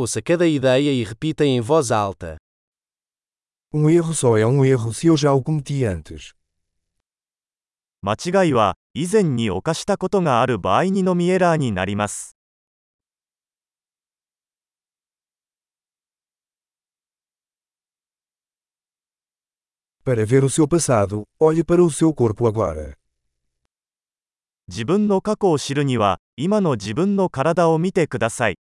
Ouça cada ideia e repita em voz alta. Um erro só é um erro se eu já o cometi antes. 間違いは以前に犯したことがある場合にのみエラーになります。 Para ver o seu passado, olhe para o seu corpo agora. 自分の過去を知るには今の自分の体を見てください。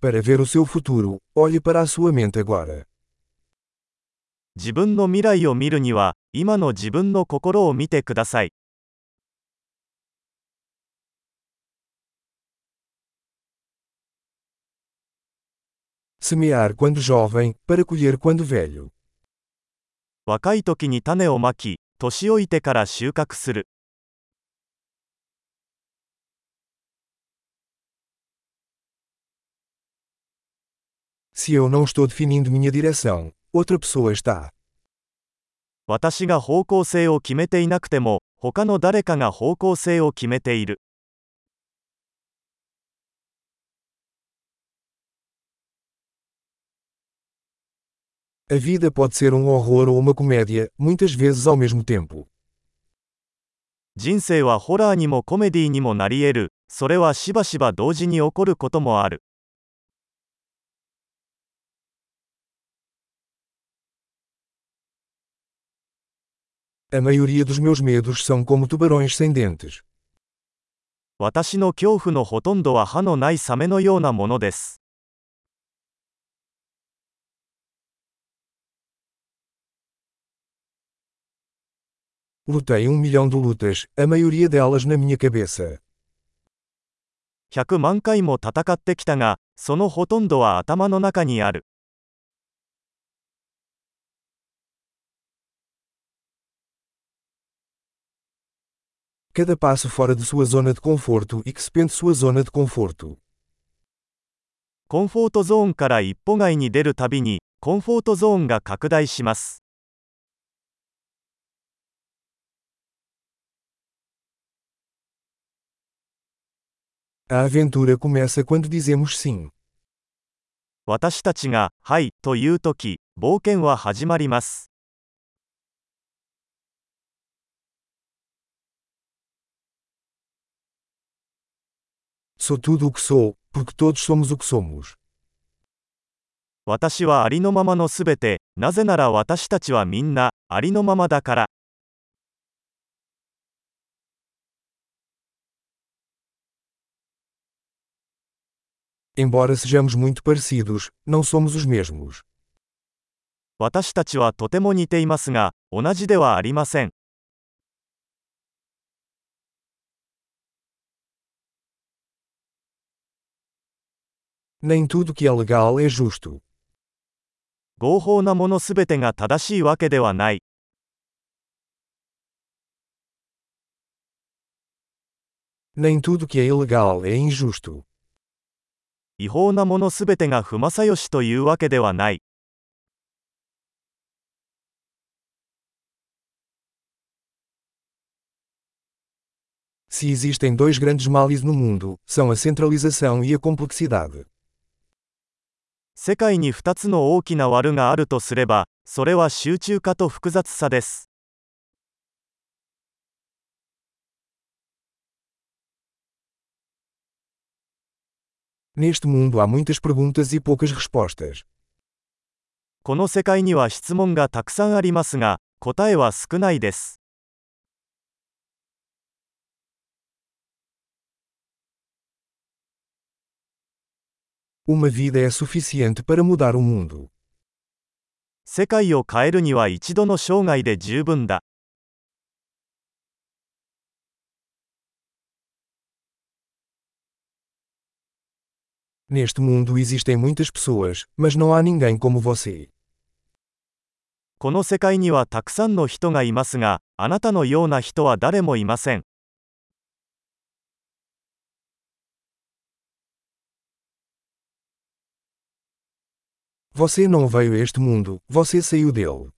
Para ver o seu futuro, olhe para a sua mente agora. 自分の未来を見るには今の自分の心を見てください。 Semear quando jovem, para colher quando velho. 若い時に種をまき、年老いてから収穫する。 Se eu não estou definindo minha direção, outra pessoa está. 私が方向性を決めていなくても、他の誰かが方向性を決めている。 A vida pode ser um horror ou uma comédia, muitas vezes ao mesmo tempo. 人生はホラーにもコメディにもなり得る。それはしばしば同時に起こることもある。 A maioria dos meus medos são como tubarões sem dentes. 私の恐怖のほとんどは歯のないサメのようなものです。 Lutei um milhão de lutas, a maioria delas na minha cabeça. 100万回も戦ってきたが、そのほとんどは頭の中にある。 Cada passo fora de sua zona de conforto expande sua zona de conforto. コンフォートゾーンから一歩外に出るたびに、コンフォートゾーンが拡大します。 A aventura começa quando dizemos sim. 私たちが、はい、というとき、冒険は始まります。 Sou tudo o que sou, porque todos somos o que somos. 私はありのままのすべて、なぜなら私たちはみんな、ありのままだから。Embora sejamos muito parecidos, não somos os mesmos. 私たちはとても似ていますが、同じではありません。Nem tudo que é legal é justo. 合法なものすべてが正しいわけではない。 Nem tudo que é ilegal é injusto. 違法なものすべてが不正義というわけではない。 Se existem dois grandes males no mundo, são a centralização e a complexidade. 世界に2つの大きな悪があるとすれば、それは集中化と複雑さです。E. この世界には質問がたくさんありますが、答えは少ないです。Uma vida é suficiente para mudar o mundo. 世界を変えるには一度の生涯で十分だ。 Neste mundo existem muitas pessoas, mas não há ninguém como você. この世界にはたくさんの人がいますが、あなたのような人は誰もいません。 Você não veio a este mundo, você saiu dele.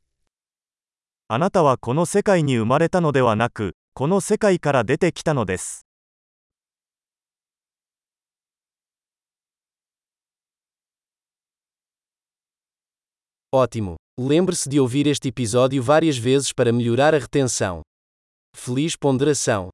あなたはこの世界に生まれたのではなく、 この世界から出てきたのです Ótimo! Lembre-se de ouvir este episódio várias vezes para melhorar a retenção. Feliz ponderação!